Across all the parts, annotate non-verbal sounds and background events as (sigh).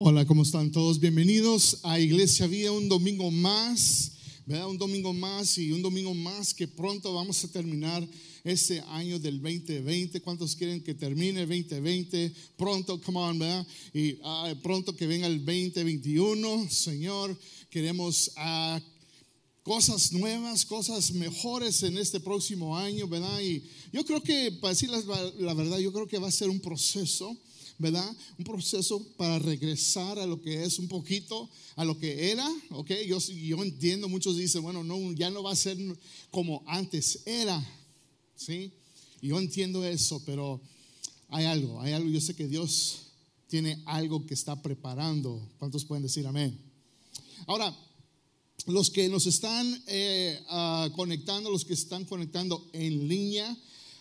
Hola, ¿cómo están todos? Bienvenidos a Iglesia Vida, un domingo más, ¿verdad? Un domingo más y un domingo más que pronto vamos a terminar ese año del 2020. ¿Cuántos quieren que termine el 2020? Pronto, come on, ¿verdad? Y ah, pronto que venga el 2021, Señor, queremos ah, cosas nuevas, cosas mejores en este próximo año, ¿verdad? Y yo creo que, para decir la verdad, yo creo que va a ser un proceso ¿verdad? Un proceso para regresar a lo que es un poquito, a lo que era, ¿ok? Yo, yo entiendo, muchos dicen, bueno, no, ya no va a ser como antes era, ¿sí? Yo entiendo eso, pero hay algo, hay algo, yo sé que Dios tiene algo que está preparando. ¿Cuántos pueden decir amén? Ahora, los que nos están eh, ah, conectando, los que están conectando en línea,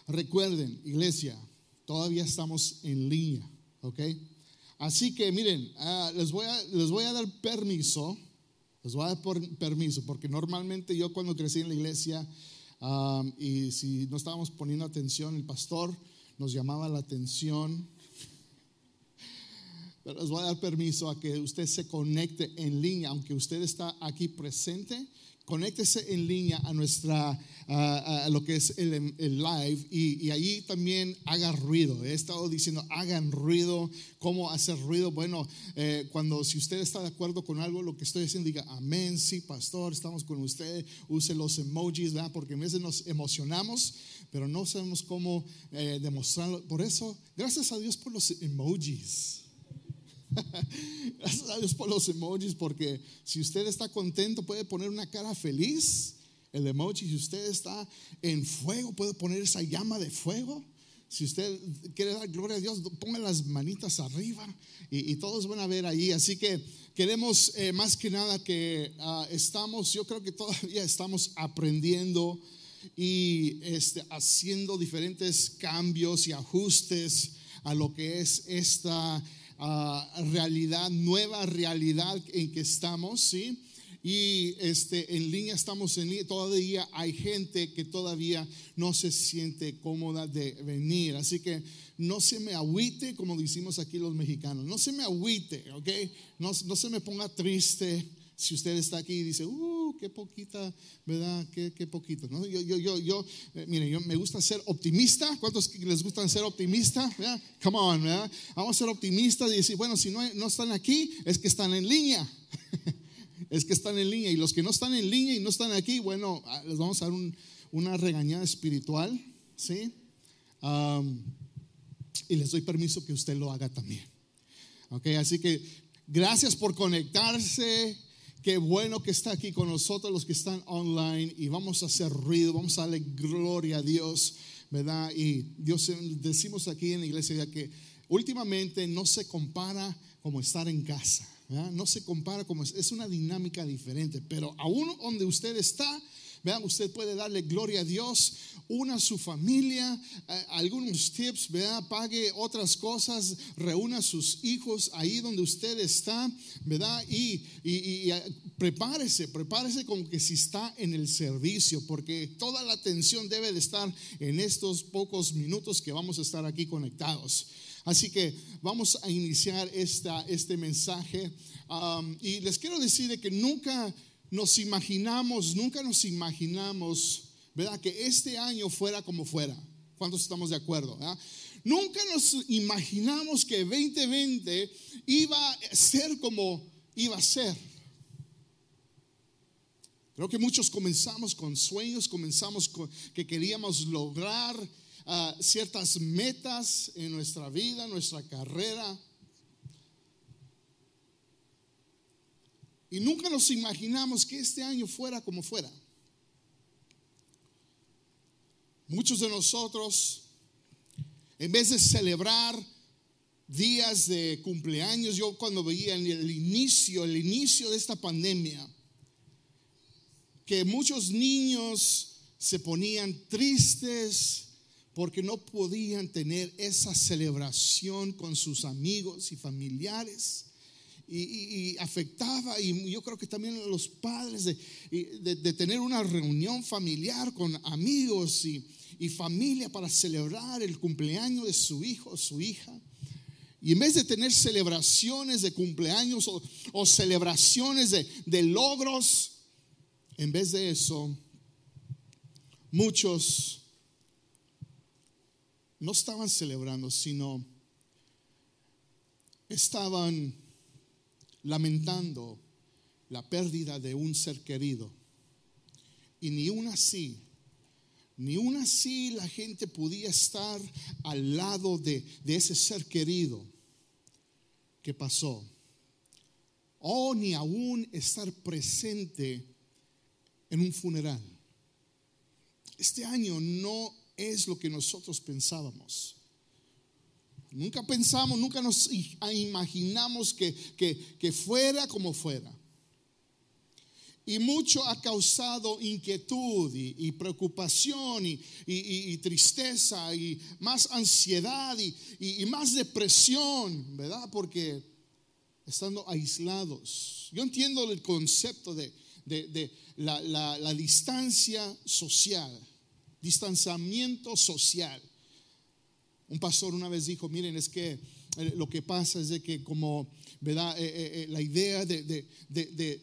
recuerden, iglesia, todavía estamos en línea. ¿Ok? Así que miren, ah, les, voy a, les voy a dar permiso, les voy a dar permiso, porque normalmente yo cuando crecí en la iglesia y si no estábamos poniendo atención, el pastor nos llamaba la atención. Pero les voy a dar permiso a que usted se conecte en línea, aunque usted está aquí presente conéctese en línea a nuestra, a, lo que es el, live y, y, ahí también haga ruido. He estado diciendo, hagan ruido. ¿Cómo hacer ruido? Bueno, eh, cuando si usted está de acuerdo con algo, lo que estoy diciendo, diga, amén, sí, pastor, estamos con usted. Use los emojis, ¿verdad? Porque a veces nos emocionamos, pero no sabemos cómo eh, demostrarlo. Por eso, gracias a Dios por los emojis. (laughs) Gracias a Dios por los emojis, porque si usted está contento puede poner una cara feliz, el emoji. Si usted está en fuego, puede poner esa llama de fuego. Si usted quiere dar gloria a Dios, ponga las manitas arriba y, todos van a ver ahí. Así que queremos eh, más que nada que ah, estamos, yo creo que todavía estamos aprendiendo y este, haciendo diferentes cambios y ajustes a lo que es esta realidad, nueva realidad en que estamos, ¿sí? Y este, en línea estamos en línea, todavía hay gente que todavía no se siente cómoda de venir. Así que no se me agüite, como decimos aquí los mexicanos, no se me agüite, ¿ok? No, no se me ponga triste si usted está aquí y dice, uh, qué poquita, ¿verdad? Qué, qué poquito, ¿no? Yo, yo, yo, yo, eh, mire, yo me gusta ser optimista. ¿Cuántos les gustan ser optimistas? Come on, ¿verdad? Vamos a ser optimistas y decir, bueno, si no, no están aquí, es que están en línea. (laughs) es que están en línea. Y los que no están en línea y no están aquí, bueno, ah, les vamos a dar un, una regañada espiritual, ¿sí? y les doy permiso que usted lo haga también. Ok, así que gracias por conectarse. Qué bueno que está aquí con nosotros los que están online y vamos a hacer ruido, vamos a darle gloria a Dios, ¿verdad? Y Dios decimos aquí en la iglesia ya que últimamente no se compara como estar en casa, ¿verdad? No se compara como es, es una dinámica diferente, pero aún donde usted está, Vean, usted puede darle gloria a Dios, una su familia, eh, algunos tips, ¿verdad? Pague otras cosas, reúna a sus hijos ahí donde usted está, ¿verdad? Y, y, eh, prepárese, prepárese como que si está en el servicio, porque toda la atención debe de estar en estos pocos minutos que vamos a estar aquí conectados. Así que vamos a iniciar esta, este mensaje. y les quiero decir de que nunca nos imaginamos, nunca nos imaginamos, ¿verdad? Que este año fuera como fuera. ¿Cuántos estamos de acuerdo? Nunca nos imaginamos que 2020 iba a ser como iba a ser. Creo que muchos comenzamos con sueños, comenzamos con que queríamos lograr ah, ciertas metas en nuestra vida, nuestra carrera. Y nunca nos imaginamos que este año fuera como fuera. Muchos de nosotros, en vez de celebrar días de cumpleaños, yo cuando veía en el inicio, el inicio de esta pandemia, que muchos niños se ponían tristes porque no podían tener esa celebración con sus amigos y familiares y, afectaba, y yo creo que también los padres, de, tener una reunión familiar con amigos y, familia para celebrar el cumpleaños de su hijo o su hija. Y en vez de tener celebraciones de cumpleaños o, celebraciones de, de logros, en vez de eso, muchos no estaban celebrando, sino estaban lamentando la pérdida de un ser querido. Y ni una así, ni una así la gente podía estar al lado de, ese ser querido que pasó. O ni aún estar presente en un funeral. Este año no es lo que nosotros pensábamos. Nunca pensamos, nunca nos imaginamos que, que fuera como fuera. Y mucho ha causado inquietud y, preocupación y, tristeza y más ansiedad y, más depresión, ¿verdad? Porque estando aislados. Yo entiendo el concepto de, la, distancia social, distanciamiento social. Un pastor una vez dijo, miren, es que eh, lo que pasa es de que como ¿verdad? Eh, eh, la idea de,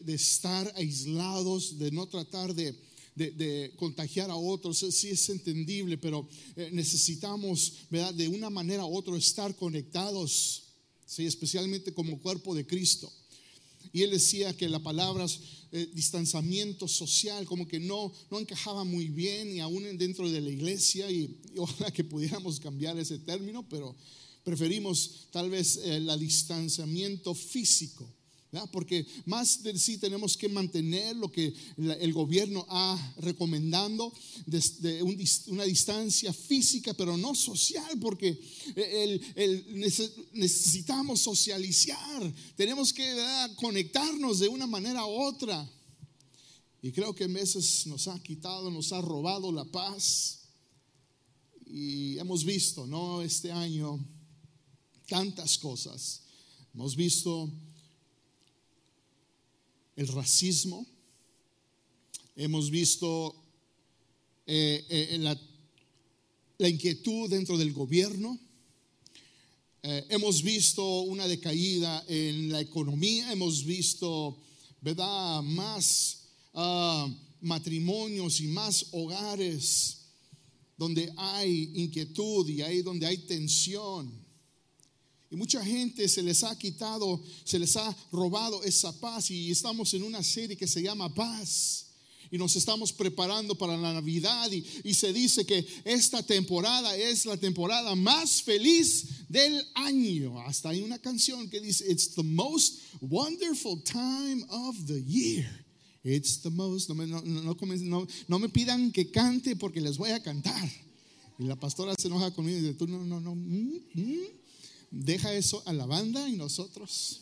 estar aislados, de no tratar de, contagiar a otros, sí es entendible, pero necesitamos, ¿verdad? De una manera u otra estar conectados, ¿sí? especialmente como cuerpo de Cristo. Y él decía que la palabra distanciamiento social como que no, no encajaba muy bien y aún dentro de la iglesia y, y ojalá que pudiéramos cambiar ese término, pero preferimos tal vez el distanciamiento físico. Porque más de sí tenemos que mantener lo que el gobierno ha recomendando, desde una distancia física, pero no social, porque necesitamos socializar, tenemos que conectarnos de una manera u otra. Y creo que en veces nos ha quitado, nos ha robado la paz. Y hemos visto, ¿no? Este año tantas cosas. Hemos visto el racismo, hemos visto eh, eh, la, inquietud dentro del gobierno, eh, hemos visto una decaída en la economía, hemos visto, ¿verdad?, más ah, matrimonios y más hogares donde hay inquietud y ahí donde hay tensión. Y mucha gente se les ha quitado, se les ha robado esa paz y estamos en una serie que se llama paz. Y nos estamos preparando para la Navidad y, se dice que esta temporada es la temporada más feliz del año. Hasta hay una canción que dice, It's the most wonderful time of the year. It's the most, no me, no, pidan que cante porque les voy a cantar. Y la pastora se enoja conmigo y dice, tú no, no, no. Mm, mm". Deja eso a la banda y nosotros.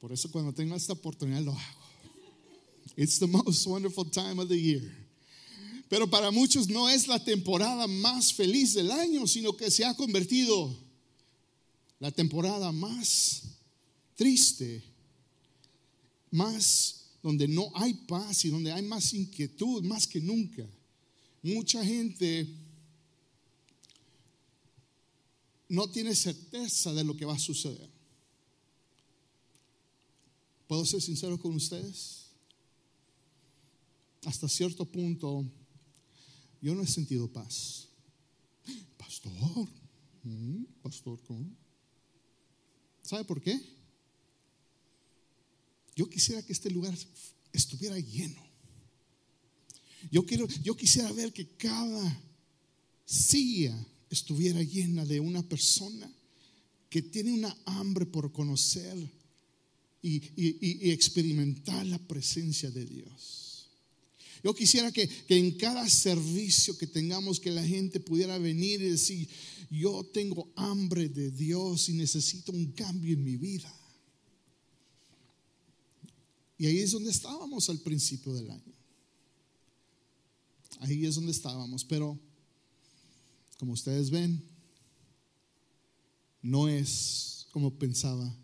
Por eso cuando tengo esta oportunidad lo hago. It's the most wonderful time of the year. Pero para muchos no es la temporada más feliz del año, sino que se ha convertido la temporada más triste, más donde no hay paz y donde hay más inquietud, más que nunca. Mucha gente no tiene certeza de lo que va a suceder. ¿Puedo ser sincero con ustedes? Hasta cierto punto, yo no he sentido paz. Pastor, mm, pastor, ¿cómo? ¿Sabe por qué? Yo quisiera que este lugar estuviera lleno. Yo, quiero, yo quisiera ver que cada silla estuviera llena de una persona que tiene una hambre por conocer y, experimentar la presencia de Dios. Yo quisiera que, que, en cada servicio que tengamos, que la gente pudiera venir y decir, yo tengo hambre de Dios y necesito un cambio en mi vida. Y ahí es donde estábamos al principio del año. Ahí es donde estábamos, pero como ustedes ven, no es como pensaba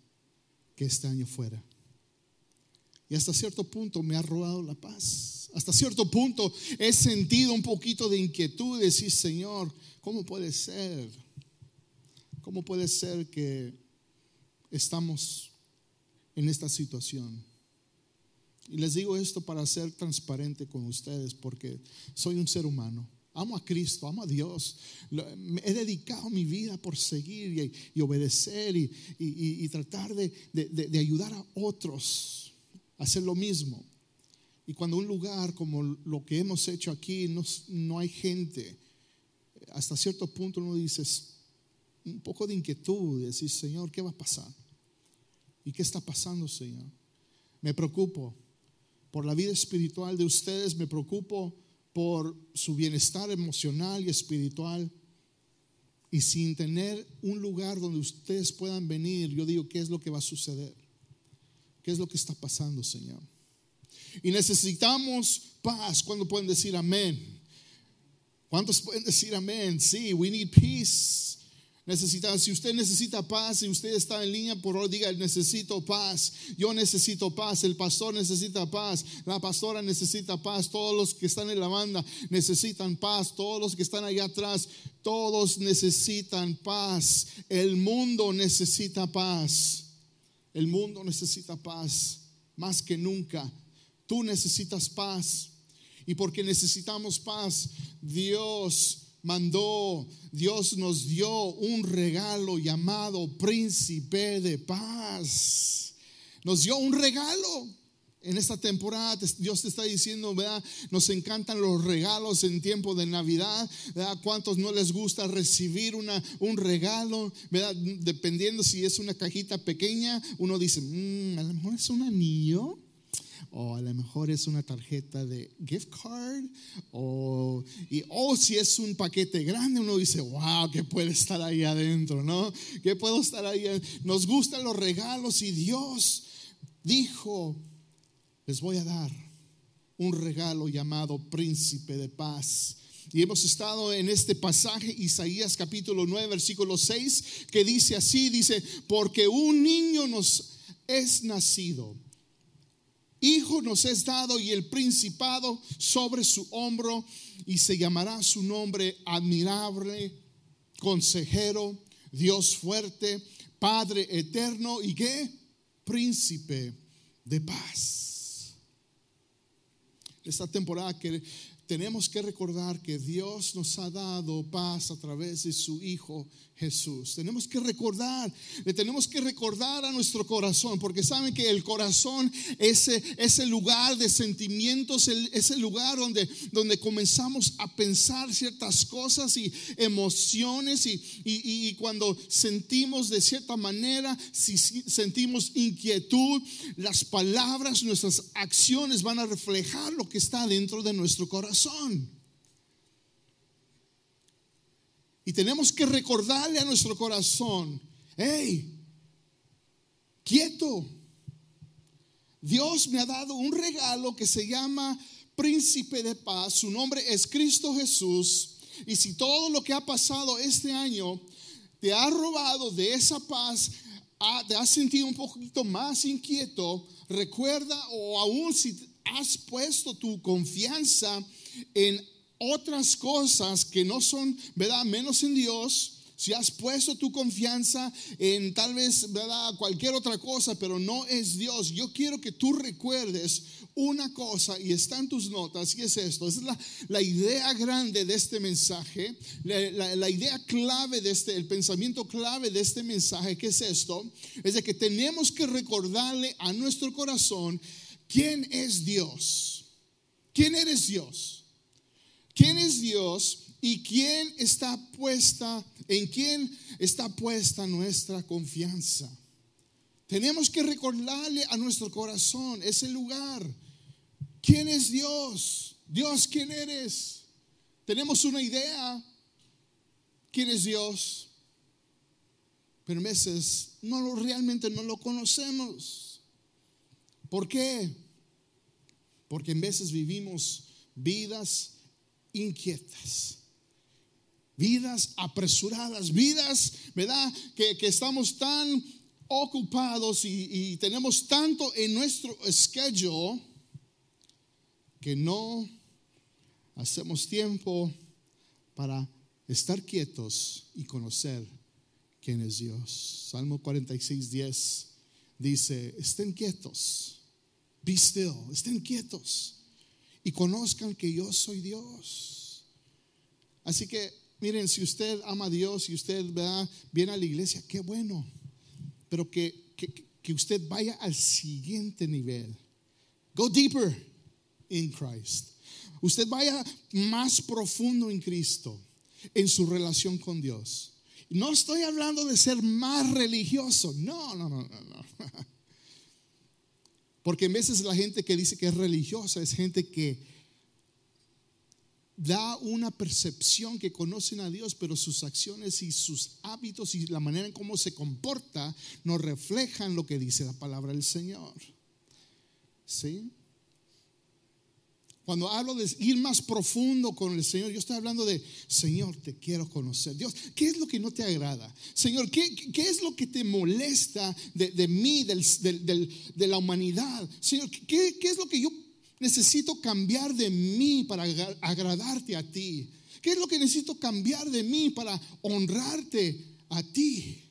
que este año fuera. Y hasta cierto punto me ha robado la paz. Hasta cierto punto he sentido un poquito de inquietud, decir, Señor, ¿cómo puede ser? ¿Cómo puede ser que estamos en esta situación? Y les digo esto para ser transparente con ustedes, porque soy un ser humano. Amo a Cristo, amo a Dios. He dedicado mi vida por seguir y, obedecer y, tratar de, ayudar a otros a hacer lo mismo. Y cuando un lugar como lo que hemos hecho aquí no, no hay gente, hasta cierto punto uno dice un poco de inquietud, decir, Señor, ¿qué va a pasar? ¿Y qué está pasando, Señor? Me preocupo por la vida espiritual de ustedes, me preocupo por su bienestar emocional y espiritual. Y sin tener un lugar donde ustedes puedan venir, yo digo, ¿qué es lo que va a suceder? ¿Qué es lo que está pasando, Señor? Y necesitamos paz. ¿Cuándo pueden decir amén? ¿Cuántos pueden decir amén? Sí, we need peace. Necesita, si usted necesita paz, si usted está en línea, por favor diga, necesito paz. Yo necesito paz. El pastor necesita paz. La pastora necesita paz. Todos los que están en la banda necesitan paz. Todos los que están allá atrás, todos necesitan paz. El mundo necesita paz. El mundo necesita paz más que nunca. Tú necesitas paz. Y porque necesitamos paz, Dios mandó, Dios nos dio un regalo llamado príncipe de paz. Nos dio un regalo. En esta temporada Dios te está diciendo, ¿verdad? Nos encantan los regalos en tiempo de Navidad, ¿verdad? ¿Cuántos no les gusta recibir una, un regalo. Dependiendo si es una cajita pequeña, uno dice, mm, a lo mejor es un anillo o a lo mejor es una tarjeta de gift card, o, y, o si es un paquete grande, uno dice, wow, ¿qué puede estar ahí adentro? ¿No? ¿Qué puedo estar ahí? Nos gustan los regalos y Dios dijo, les voy a dar un regalo llamado príncipe de paz. Y hemos estado en este pasaje, Isaías capítulo 9, versículo 6, que dice así, dice, porque un niño nos es nacido Hijo nos es dado y el principado sobre su hombro y se llamará su nombre admirable, consejero, Dios fuerte, Padre eterno y qué? Príncipe de paz. Esta temporada que tenemos que recordar que Dios nos ha dado paz a través de su Hijo Jesús. Tenemos que recordar, le tenemos que recordar a nuestro corazón, porque saben que el corazón es ese lugar de sentimientos, es el lugar donde, donde comenzamos a pensar ciertas cosas y emociones y, y, cuando sentimos de cierta manera, si sentimos inquietud, las palabras, nuestras acciones van a reflejar lo que está dentro de nuestro corazón. Y tenemos que recordarle a nuestro corazón, hey, quieto. Dios me ha dado un regalo que se llama príncipe de paz. Su nombre es Cristo Jesús. Y si todo lo que ha pasado este año te ha robado de esa paz, te has sentido un poquito más inquieto, recuerda o aún si has puesto tu confianza en otras cosas que no son, ¿verdad? Menos en Dios. Si has puesto tu confianza en tal vez, ¿verdad? Cualquier otra cosa, pero no es Dios. Yo quiero que tú recuerdes una cosa y está en tus notas y es esto. Esa es la, idea grande de este mensaje, la, la, idea clave de este, el pensamiento clave de este mensaje, que es esto, es de que tenemos que recordarle a nuestro corazón quién es Dios. ¿Quién eres Dios? ¿Quién es Dios y quién está puesta, en quién está puesta nuestra confianza? Tenemos que recordarle a nuestro corazón ese lugar. ¿Quién es Dios? Dios, ¿quién eres? Tenemos una idea. ¿Quién es Dios? Pero a veces no lo, realmente no lo conocemos. ¿Por qué? Porque en veces vivimos vidas inquietas. Vidas apresuradas, vidas, ¿verdad? Que, estamos tan ocupados y, y, tenemos tanto en nuestro schedule que no hacemos tiempo para estar quietos y conocer quién es Dios. Salmo 46, 10 dice, estén quietos, be still, estén quietos y conozcan que yo soy Dios. Así que miren, si usted ama a Dios y usted va, viene a la iglesia, qué bueno, pero que, que usted vaya al siguiente nivel. Go deeper in Christ. Usted vaya más profundo en Cristo, en su relación con Dios. No estoy hablando de ser más religioso. No, no, no, no. Porque en veces la gente que dice que es religiosa es gente que da una percepción que conocen a Dios, pero sus acciones y sus hábitos y la manera en cómo se comporta no reflejan lo que dice la palabra del Señor. ¿Sí? Cuando hablo de ir más profundo con el Señor, yo estoy hablando de, Señor, te quiero conocer. Dios, ¿qué es lo que no te agrada? Señor, ¿qué, es lo que te molesta de, mí, de la humanidad? Señor, ¿qué, ¿qué es lo que yo necesito cambiar de mí para agradarte a ti? ¿Qué es lo que necesito cambiar de mí para honrarte a ti?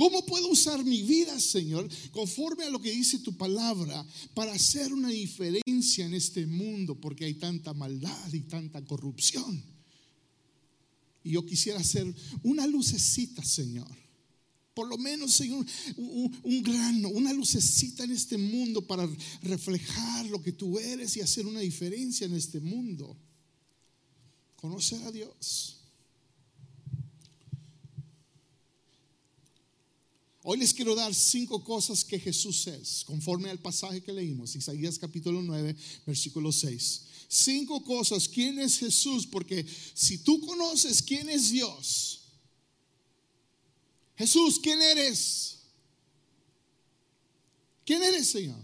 ¿Cómo puedo usar mi vida, Señor, conforme a lo que dice tu palabra, para hacer una diferencia en este mundo? Porque hay tanta maldad y tanta corrupción. Y yo quisiera hacer una lucecita, Señor. Por lo menos, Señor, un, grano, una lucecita en este mundo para reflejar lo que tú eres y hacer una diferencia en este mundo. Conocer a Dios. Hoy les quiero dar cinco cosas que Jesús es, conforme al pasaje que leímos, Isaías capítulo 9, versículo 6. Cinco cosas, ¿quién es Jesús? Porque si tú conoces quién es Dios, Jesús, ¿quién eres? ¿Quién eres, Señor?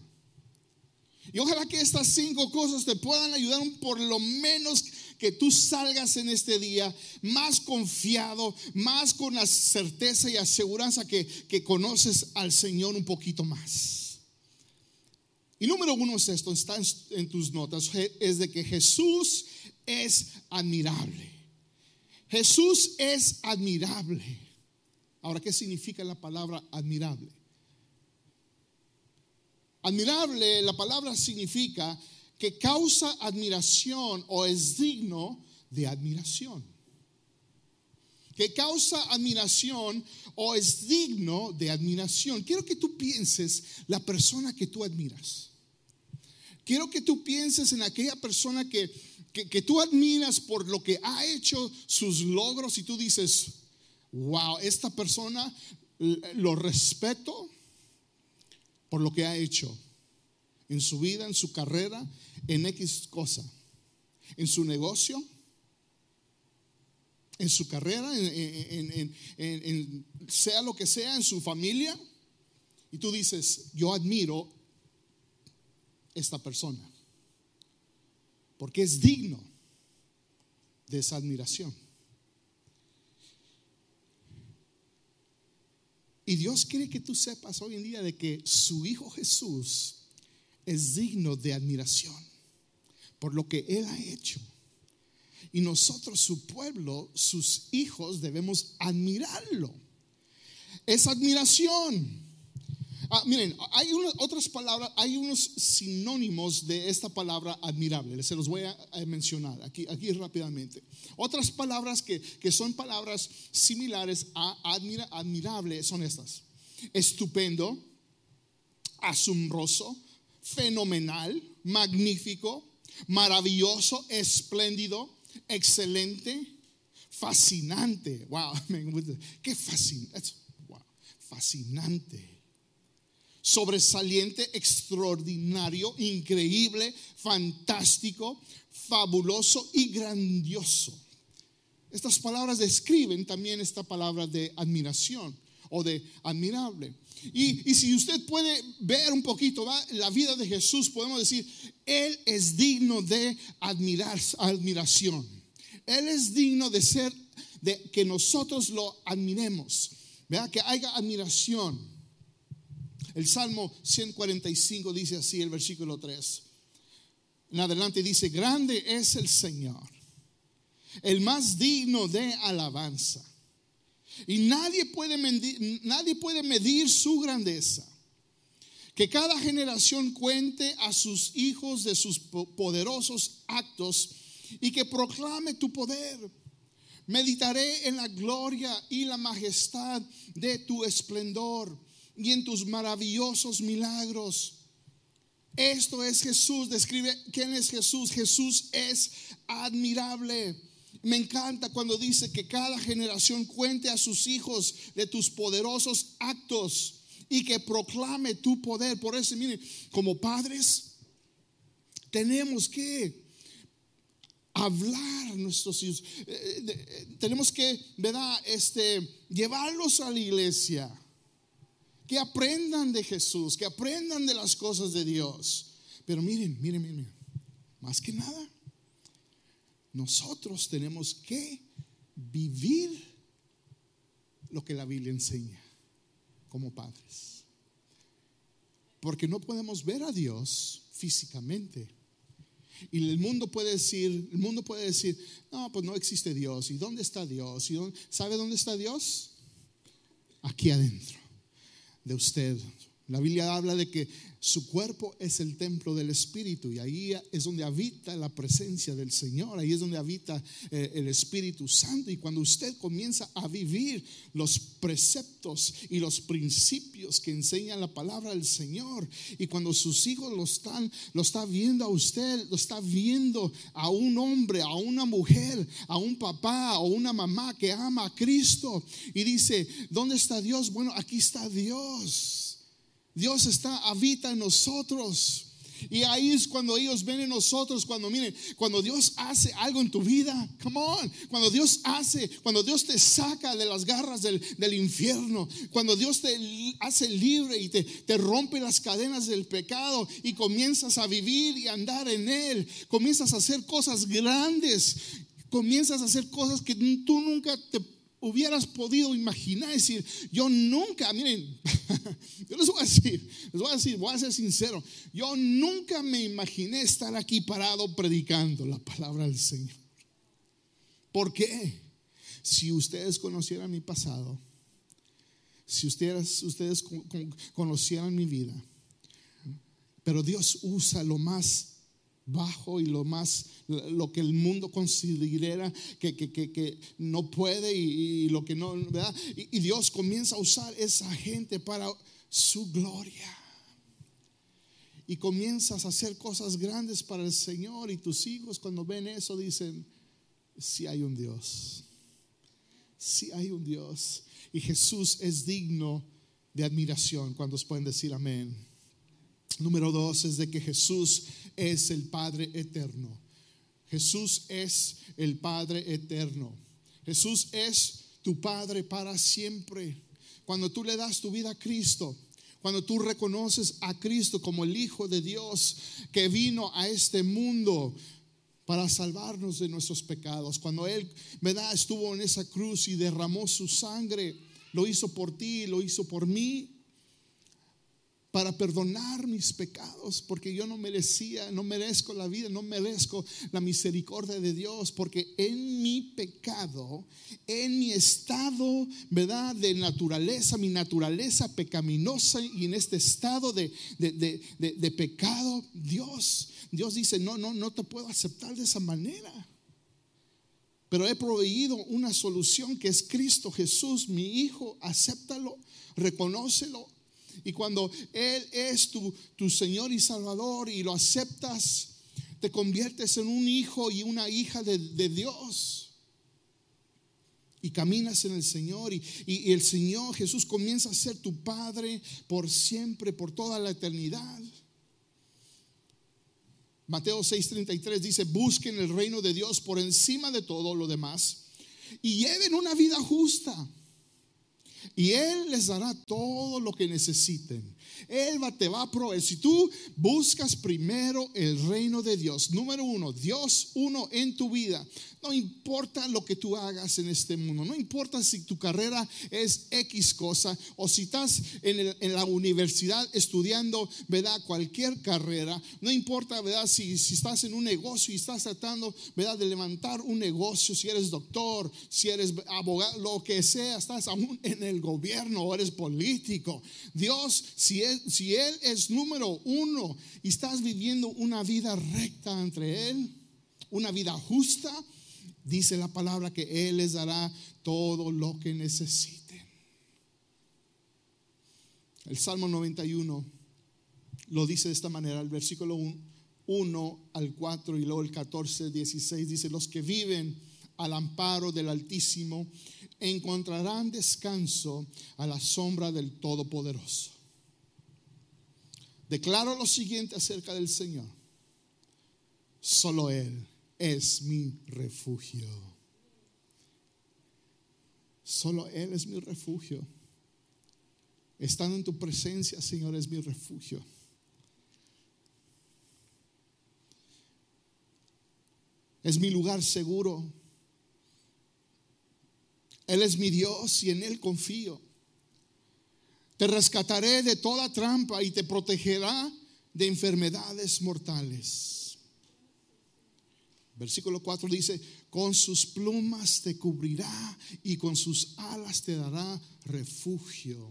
Y ojalá que estas cinco cosas te puedan ayudar por lo menos que tú salgas en este día más confiado, más con la certeza y aseguranza que, que conoces al Señor un poquito más. Y número uno es esto, está en tus notas, es de que Jesús es admirable. Jesús es admirable. Ahora, ¿qué significa la palabra admirable? Admirable, la palabra significa que causa admiración o es digno de admiración. Que causa admiración o es digno de admiración. Quiero que tú pienses la persona que tú admiras. Quiero que tú pienses en aquella persona que, que, tú admiras por lo que ha hecho, sus logros, y tú dices, wow, esta persona lo respeto por lo que ha hecho en su vida, en su carrera, en X cosa, en su negocio, en su carrera, en, sea lo que sea, en su familia. Y tú dices, yo admiro esta persona, porque es digno de esa admiración. Y Dios quiere que tú sepas hoy en día de que su Hijo Jesús es digno de admiración por lo que Él ha hecho. Y nosotros, su pueblo, sus hijos, debemos admirarlo. Es admiración. Ah, miren, hay otras palabras, hay unos sinónimos de esta palabra admirable. Se los voy a, mencionar aquí, aquí rápidamente. Otras palabras que, que son palabras similares a admira, admirable son estas. Estupendo, asombroso, fenomenal, magnífico, maravilloso, espléndido, excelente, fascinante. Wow, (laughs) qué fascinante. Wow, fascinante. Sobresaliente, extraordinario, increíble, fantástico, fabuloso y grandioso. Estas palabras describen también esta palabra de admiración o de admirable. Y, si usted puede ver un poquito la vida de Jesús, podemos decir, Él es digno de admirar, admiración. Él es digno de ser, de que nosotros lo admiremos, ¿verdad? que haya admiración. El Salmo 145 dice así, el versículo 3. En adelante dice, grande es el Señor, el más digno de alabanza Y nadie puede, medir, nadie puede medir su grandeza. Que cada generación cuente a sus hijos de sus poderosos actos y que proclame tu poder. Meditaré en la gloria y la majestad de tu esplendor y en tus maravillosos milagros. Esto es Jesús. Describe quién es Jesús. Jesús es admirable. Me encanta cuando dice que cada generación cuente a sus hijos de tus poderosos actos y que proclame tu poder. Por eso, miren, como padres, tenemos que hablar a nuestros hijos. Eh, eh, tenemos que, ¿verdad? Este, llevarlos a la iglesia. Que aprendan de Jesús, que aprendan de las cosas de Dios. Pero miren, miren, miren, más que nada, nosotros tenemos que vivir lo que la Biblia enseña como padres. Porque no podemos ver a Dios físicamente. Y el mundo puede decir, el mundo puede decir, no, pues no existe Dios. ¿Y dónde está Dios? ¿Y ¿Sabe dónde está Dios? Aquí adentro de usted. La Biblia habla de que su cuerpo es el templo del Espíritu y ahí es donde habita la presencia del Señor, ahí es donde habita eh, el Espíritu Santo. Y cuando usted comienza a vivir los preceptos y los principios que enseña la palabra del Señor, y cuando sus hijos lo están, lo está viendo a usted, lo está viendo a un hombre, a una mujer, a un papá o una mamá que ama a Cristo y dice, ¿dónde está Dios? Bueno, aquí está Dios. Dios está, habita en nosotros. Y ahí es cuando ellos ven en nosotros, cuando miren, cuando Dios hace algo en tu vida, come on, cuando Dios hace, cuando Dios te saca de las garras del, infierno, cuando Dios te hace libre y te, te rompe las cadenas del pecado y comienzas a vivir y andar en Él, comienzas a hacer cosas grandes, comienzas a hacer cosas que tú nunca te hubieras podido imaginar. decir, yo nunca, miren, (laughs) yo les voy a decir, les voy a decir, voy a ser sincero, yo nunca me imaginé estar aquí parado predicando la palabra del Señor. ¿Por qué? Si ustedes conocieran mi pasado, si ustedes, ustedes conocieran mi vida, pero Dios usa lo más bajo y lo más, lo que el mundo considera que, que, no puede y, lo que no, ¿verdad? Y, Dios comienza a usar esa gente para su gloria. Y comienzas a hacer cosas grandes para el Señor y tus hijos cuando ven eso dicen, si hay un Dios, si hay un Dios. Y Jesús es digno de admiración. cuando pueden decir amén? Número dos es de que Jesús es el Padre eterno. Jesús es el Padre eterno. Jesús es tu Padre para siempre. Cuando tú le das tu vida a Cristo, cuando tú reconoces a Cristo como el Hijo de Dios que vino a este mundo para salvarnos de nuestros pecados, cuando Él, ¿verdad? Estuvo en esa cruz y derramó su sangre, lo hizo por ti, lo hizo por mí para perdonar mis pecados, porque yo no merecía, no merezco la vida, no merezco la misericordia de Dios, porque en mi pecado, en mi estado, ¿verdad? De naturaleza, mi naturaleza pecaminosa y en este estado de, de pecado, Dios, Dios dice, no, no, no te puedo aceptar de esa manera. Pero he proveído una solución que es Cristo Jesús, mi Hijo, acéptalo, reconócelo, y cuando Él es tu, tu Señor y Salvador y lo aceptas, te conviertes en un hijo y una hija de, Dios. Y caminas en el Señor y, y, el Señor Jesús comienza a ser tu Padre por siempre, por toda la eternidad. Mateo 6:33 dice, busquen el reino de Dios por encima de todo lo demás y lleven una vida justa y Él les dará todo lo que necesiten. Él va, te va a proveer. Si tú buscas primero el reino de Dios, número uno, Dios uno en tu vida, no importa lo que tú hagas en este mundo, no importa si tu carrera es X cosa o si estás en, la universidad estudiando, ¿verdad? Cualquier carrera, no importa, ¿verdad? Si, si estás en un negocio y estás tratando, ¿verdad? De levantar un negocio, si eres doctor, si eres abogado, lo que sea, estás aún en el gobierno o eres político. Dios, si él, si él es número uno y estás viviendo una vida recta entre Él, una vida justa, dice la palabra que Él les dará todo lo que necesiten. El Salmo 91 lo dice de esta manera, el versículo 1 al 4 y luego el 14, 16 dice, los que viven al amparo del Altísimo encontrarán descanso a la sombra del Todopoderoso. Declaro lo siguiente acerca del Señor. Solo Él es mi refugio. Solo Él es mi refugio. Estando en tu presencia, Señor, es mi refugio. Es mi lugar seguro. Él es mi Dios y en Él confío. Te rescataré de toda trampa y te protegerá de enfermedades mortales. Versículo 4 dice, con sus plumas te cubrirá y con sus alas te dará refugio.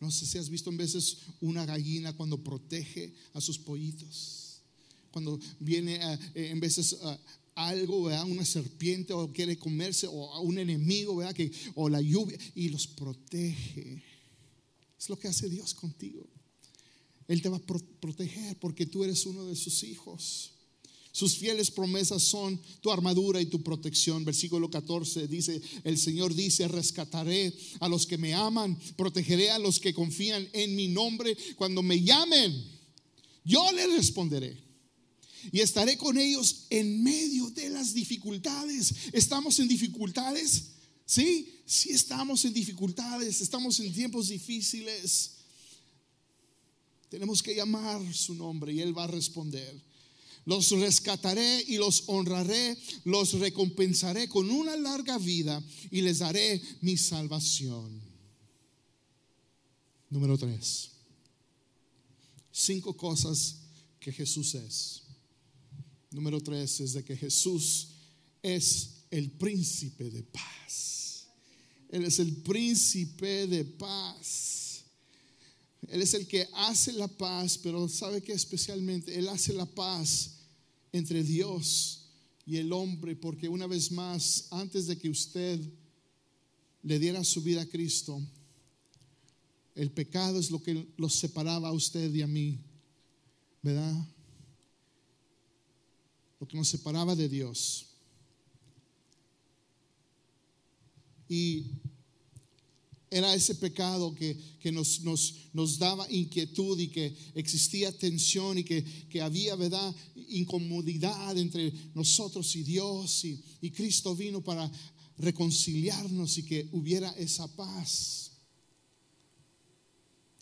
No sé si has visto en veces una gallina cuando protege a sus pollitos. Cuando viene eh, en veces eh, algo, una serpiente o quiere comerse o a un enemigo, ¿verdad? Que, o la lluvia y los protege. Es lo que hace Dios contigo. Él te va a proteger porque tú eres uno de sus hijos. Sus fieles promesas son tu armadura y tu protección. Versículo 14 dice, el Señor dice, rescataré a los que me aman, protegeré a los que confían en mi nombre. Cuando me llamen, yo les responderé. Y estaré con ellos en medio de las dificultades. ¿Estamos en dificultades? Sí, sí estamos en dificultades, estamos en tiempos difíciles. Tenemos que llamar su nombre y Él va a responder. Los rescataré y los honraré, los recompensaré con una larga vida y les daré mi salvación. Número tres. Cinco cosas que Jesús es. Número tres es de que Jesús es el príncipe de paz. Él es el príncipe de paz. Él es el que hace la paz, pero sabe que especialmente Él hace la paz entre Dios y el hombre, porque una vez más, antes de que usted le diera su vida a Cristo, el pecado es lo que los separaba a usted y a mí, ¿verdad? Lo que nos separaba de Dios. Y era ese pecado que, nos, nos, daba inquietud y que existía tensión y que, había, ¿verdad?, incomodidad entre nosotros y Dios. Y, y Cristo vino para reconciliarnos y que hubiera esa paz.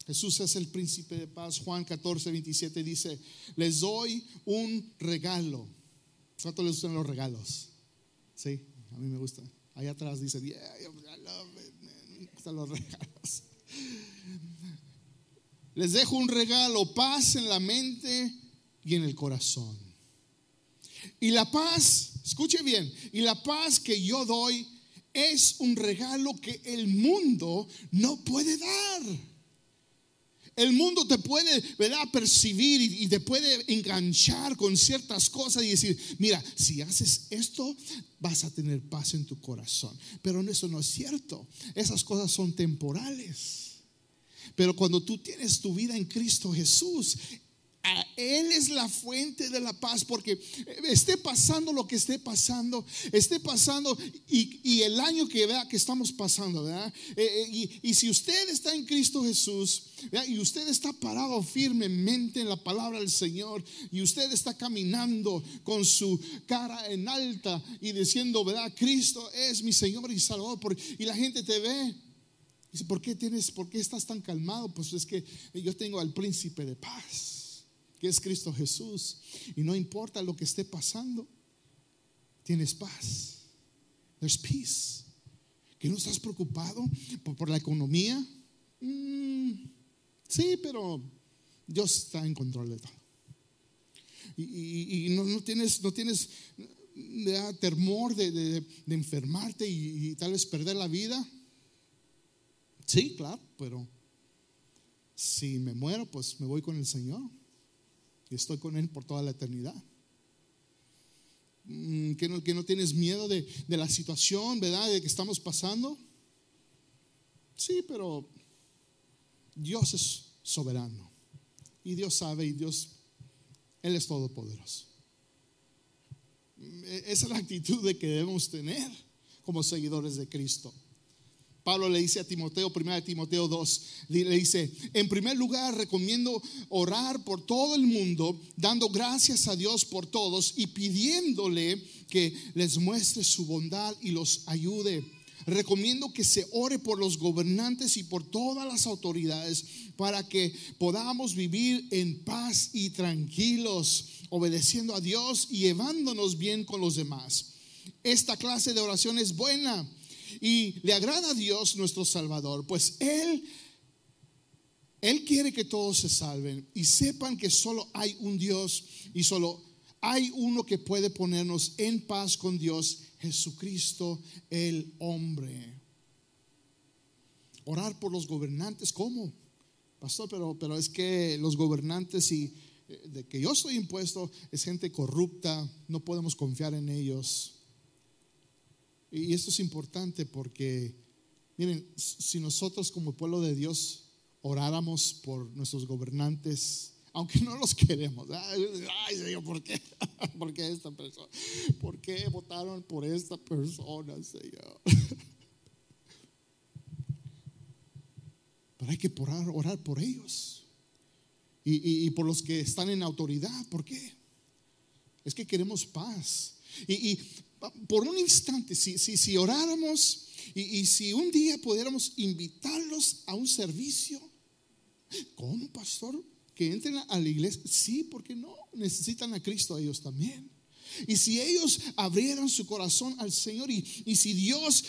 Jesús es el príncipe de paz. Juan 14, 27 dice, les doy un regalo. ¿Cuánto les gustan los regalos? Sí, a mí me gusta. Allá atrás dice, yeah, I love it los regalos. Les dejo un regalo, paz en la mente y en el corazón. Y la paz, escuche bien, y la paz que yo doy es un regalo que el mundo no puede dar. El mundo te puede, ¿verdad? Percibir y, te puede enganchar con ciertas cosas y decir, mira, si haces esto, vas a tener paz en tu corazón. Pero eso no es cierto. Esas cosas son temporales. Pero cuando tú tienes tu vida en Cristo Jesús, él es la fuente de la paz, porque esté pasando lo que esté pasando, esté pasando y, el año que vea que estamos pasando, ¿verdad? Eh, eh, y, si usted está en Cristo Jesús y usted está parado firmemente en la palabra del Señor y usted está caminando con su cara en alta y diciendo, ¿verdad? Cristo es mi Señor y Salvador, y la gente te ve Dice, ¿por qué, tienes, ¿por qué estás tan calmado? Pues es que yo tengo al príncipe de paz, que es Cristo Jesús. Y no importa lo que esté pasando, tienes paz. There's peace. ¿Que no estás preocupado por, la economía? Mm, sí, pero Dios está en control de todo. Y, no, tienes, no tienes temor de, enfermarte y, tal vez perder la vida. Sí, claro, pero si me muero, pues me voy con el Señor y estoy con Él por toda la eternidad. Mm, que no, que no tienes miedo de, de, la situación, ¿verdad? De que estamos pasando. Sí, pero Dios es soberano. Y Dios sabe y Dios, Él es todopoderoso. Esa es la actitud de que debemos tener como seguidores de Cristo. Pablo le dice a Timoteo, 1 Timoteo 2, le dice, en primer lugar recomiendo orar por todo el mundo, dando gracias a Dios por todos y pidiéndole que les muestre su bondad y los ayude. Recomiendo que se ore por los gobernantes y por todas las autoridades para que podamos vivir en paz y tranquilos, obedeciendo a Dios y llevándonos bien con los demás. Esta clase de oración es buena y le agrada a Dios nuestro Salvador, pues Él, Él quiere que todos se salven y sepan que solo hay un Dios y solo hay uno que puede ponernos en paz con Dios, Jesucristo el hombre. Orar por los gobernantes, ¿cómo? Pastor, pero, pero es que los gobernantes y eh, de que yo estoy impuesto es gente corrupta, no podemos confiar en ellos. Y esto es importante porque, miren, si nosotros como pueblo de Dios oráramos por nuestros gobernantes, aunque (laughs) no los queremos, ay Señor, ¿por qué? (laughs) ¿Por qué esta persona? ¿Por qué votaron por esta persona, Señor? (laughs) Pero hay que orar, orar por ellos y, por los que están en autoridad. ¿Por qué? Es que queremos paz. y, por un instante, si, si, si oráramos y, si un día pudiéramos invitarlos a un servicio, ¿cómo, pastor? Que entren a la iglesia. Sí, porque no, necesitan a Cristo ellos también. Y si ellos abrieran su corazón al Señor y, y si Dios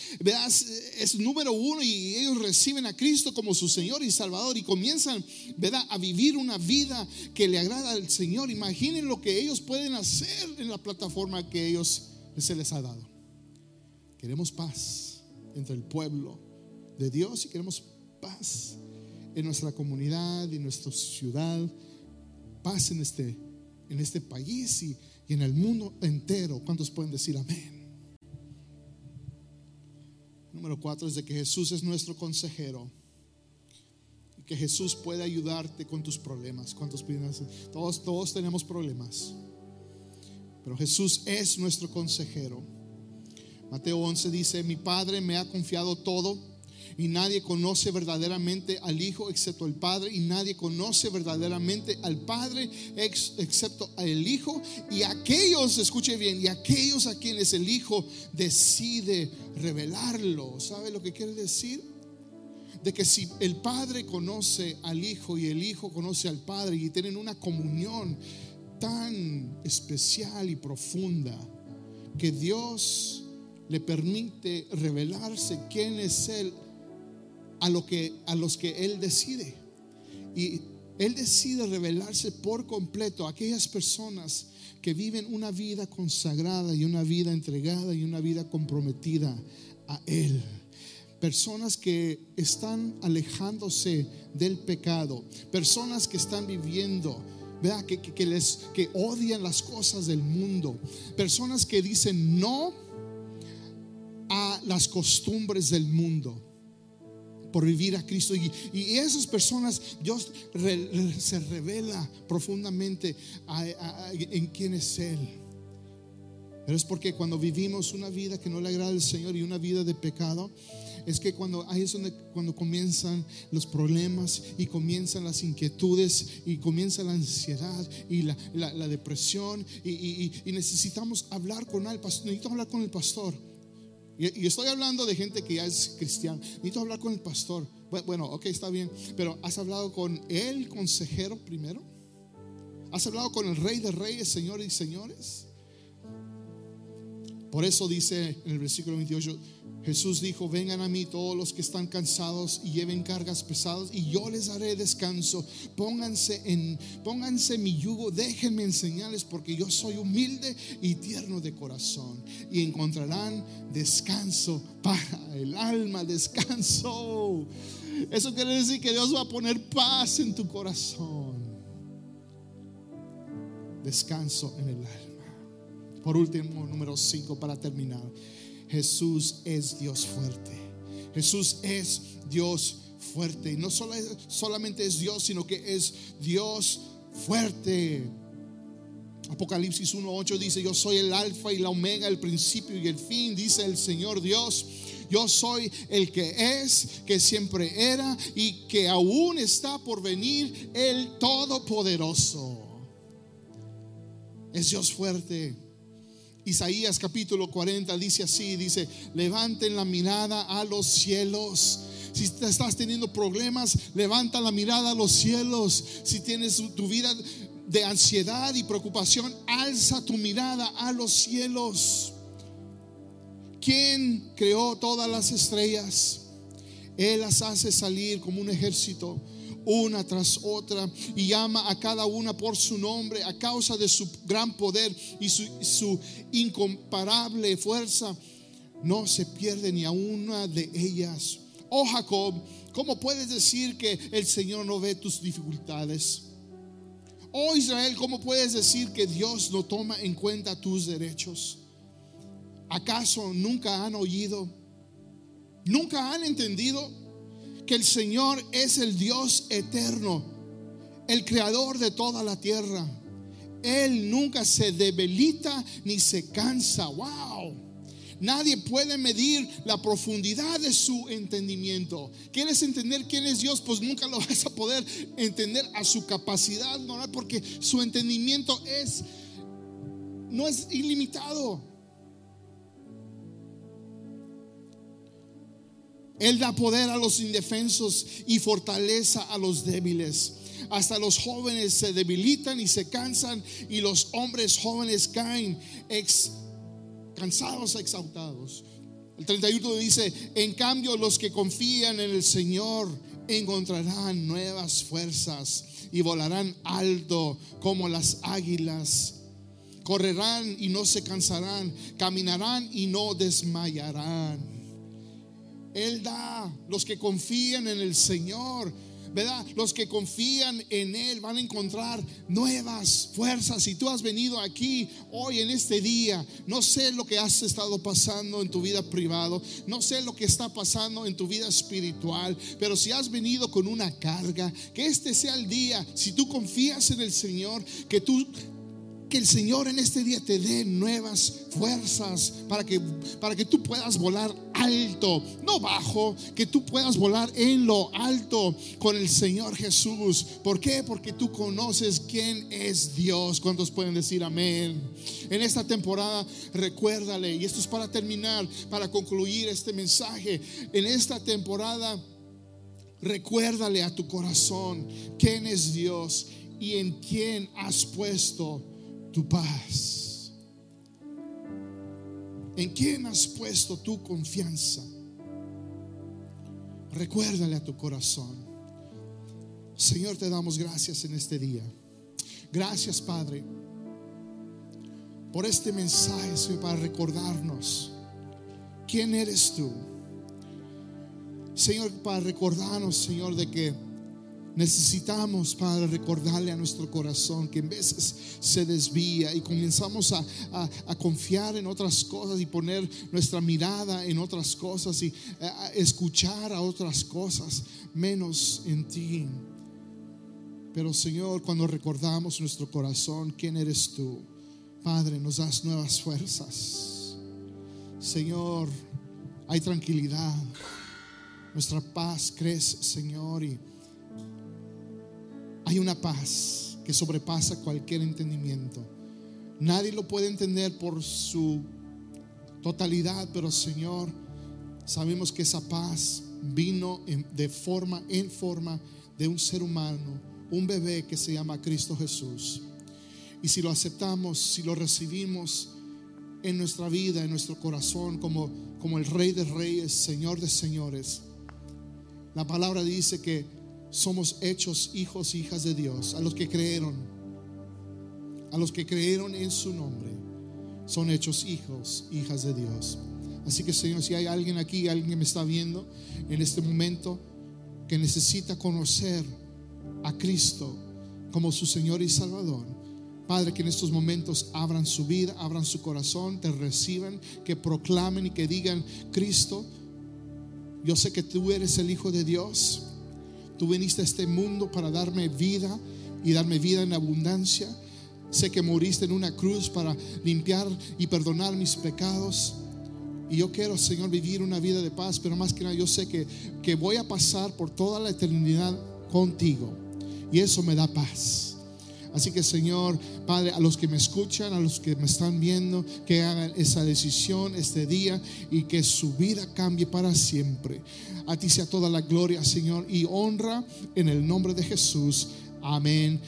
es número uno y ellos reciben a Cristo como su Señor y Salvador y comienzan ¿verdad? a vivir una vida que le agrada al Señor, imaginen lo que ellos pueden hacer en la plataforma que ellos se les ha dado. Queremos paz entre el pueblo de Dios y queremos paz en nuestra comunidad y nuestra ciudad, paz en este, en este país y, y en el mundo entero. ¿Cuántos pueden decir amén? Número cuatro es de que Jesús es nuestro consejero y que Jesús puede ayudarte con tus problemas. ¿Cuántos piden Todos, todos tenemos problemas. Pero Jesús es nuestro consejero. Mateo 11 dice, mi Padre me ha confiado todo y nadie conoce verdaderamente al Hijo excepto el Padre y nadie conoce verdaderamente al Padre excepto al Hijo y aquellos, escuche bien, y aquellos a quienes el Hijo decide revelarlo. ¿Sabe lo que quiere decir? De que si el Padre conoce al Hijo y el Hijo conoce al Padre y tienen una comunión, tan especial y profunda que Dios le permite revelarse quién es Él a, que, a los que Él decide. Y Él decide revelarse por completo a aquellas personas que viven una vida consagrada y una vida entregada y una vida comprometida a Él. Personas que están alejándose del pecado, personas que están viviendo Vea que, que, les, que odian las cosas del mundo. Personas que dicen no a las costumbres del mundo por vivir a Cristo. Y, y esas personas, Dios se revela profundamente en quién es Él. Pero es porque cuando vivimos una vida que no le agrada al Señor y una vida de pecado, es que cuando ahí es donde cuando comienzan los problemas y comienzan las inquietudes y comienza la ansiedad y la, la, depresión y, necesitamos hablar con el pastor, necesito hablar con el pastor. Y, y, estoy hablando de gente que ya es cristiana, necesito hablar con el pastor. Bueno, ok, está bien. Pero ¿has hablado con el consejero primero? ¿Has hablado con el rey de reyes, señores y señores? Por eso dice en el versículo 28, Jesús dijo, vengan a mí todos los que están cansados y lleven cargas pesadas y yo les haré descanso. Pónganse en pónganse mi yugo, déjenme enseñarles porque yo soy humilde y tierno de corazón y encontrarán descanso para el alma, descanso. Eso quiere decir que Dios va a poner paz en tu corazón. Descanso en el alma. Por último, número 5 para terminar. Jesús es Dios fuerte. Jesús es Dios fuerte. Y no solo solamente es Dios, sino que es Dios fuerte. Apocalipsis 1.8 dice, yo soy el alfa y la omega, el principio y el fin, dice el Señor Dios. Yo soy el que es, que siempre era y que aún está por venir, el Todopoderoso. Es Dios fuerte. Isaías capítulo 40 dice así, dice, levanten la mirada a los cielos. Si estás teniendo problemas, levanta la mirada a los cielos. Si tienes tu vida de ansiedad y preocupación, alza tu mirada a los cielos. ¿Quién creó todas las estrellas? Él las hace salir como un ejército una tras otra y llama a cada una por su nombre a causa de su gran poder y su, incomparable fuerza. No se pierde ni a una de ellas. Oh Jacob, ¿cómo puedes decir que el Señor no ve tus dificultades? Oh Israel, ¿cómo puedes decir que Dios no toma en cuenta tus derechos? ¿Acaso nunca han oído? ¿Nunca han entendido? Que el Señor es el Dios eterno, el creador de toda la tierra. Él nunca se debilita ni se cansa. Wow. Nadie puede medir la profundidad de su entendimiento. ¿Quieres entender quién es Dios? Pues nunca lo (laughs) vas a poder entender a su capacidad moral porque su entendimiento es no es ilimitado. Él da poder a los indefensos y fortaleza a los débiles. Hasta los jóvenes se debilitan y se cansan y los hombres jóvenes caen ex, cansados, exaltados. El 31 dice, en cambio los que confían en el Señor encontrarán nuevas fuerzas y volarán alto como las águilas. Correrán y no se cansarán, caminarán y no desmayarán. Él da. Los que confían en el Señor, ¿verdad? Los que confían en Él van a encontrar nuevas fuerzas. Si tú has venido aquí hoy en este día, no sé lo que has estado pasando en tu vida privada, no sé lo que está pasando en tu vida espiritual, pero si has venido con una carga, que este sea el día, si tú confías en el Señor, que tú que el Señor en este día te dé nuevas fuerzas para que, para que tú puedas volar alto, no bajo, que tú puedas volar en lo alto con el Señor Jesús. ¿Por qué? Porque tú conoces quién es Dios. ¿Cuántos pueden decir amén? En esta temporada, recuérdale, y esto es para terminar, para concluir este mensaje. En esta temporada, recuérdale a tu corazón quién es Dios y en quién has puesto tu paz? ¿En quién has puesto tu confianza? Recuérdale a tu corazón. Señor, te damos gracias en este día. Gracias, Padre, por este mensaje, para recordarnos quién eres tú. Señor, para recordarnos, Señor, de que Necesitamos, Padre, recordarle a nuestro corazón que en veces se desvía y comenzamos a, confiar en otras cosas y poner nuestra mirada en otras cosas y a escuchar a otras cosas menos en ti. Pero Señor, cuando recordamos nuestro corazón, ¿quién eres tú? Padre, nos das nuevas fuerzas. Señor, hay tranquilidad. Nuestra paz crece, Señor, y hay una paz que sobrepasa cualquier entendimiento. Nadie lo puede entender por su totalidad, pero Señor, sabemos que esa paz vino de forma, en forma de un ser humano, un bebé que se llama Cristo Jesús. Y si lo aceptamos, si lo recibimos en nuestra vida, en nuestro corazón, como, como el Rey de Reyes, Señor de Señores, la palabra dice que somos hechos hijos e hijas de Dios, a los que creyeron, a los que creyeron en su nombre, son hechos hijos, hijas de Dios. Así que Señor, si hay alguien aquí, alguien que me está viendo en este momento, que necesita conocer a Cristo como su Señor y Salvador, Padre, que en estos momentos abran su vida, abran su corazón, te reciban, que proclamen y que digan, Cristo, yo sé que tú eres el Hijo de Dios. Tú viniste a este mundo para darme vida y darme vida en abundancia. Sé que moriste en una cruz para limpiar y perdonar mis pecados. Y yo quiero, Señor, vivir una vida de paz, pero más que nada yo sé que, que voy a pasar por toda la eternidad contigo. Y eso me da paz. Así que Señor, Padre, a los que me escuchan, a los que me están viendo, que hagan esa decisión este día y que su vida cambie para siempre. A ti sea toda la gloria, Señor, y honra en el nombre de Jesús. Amén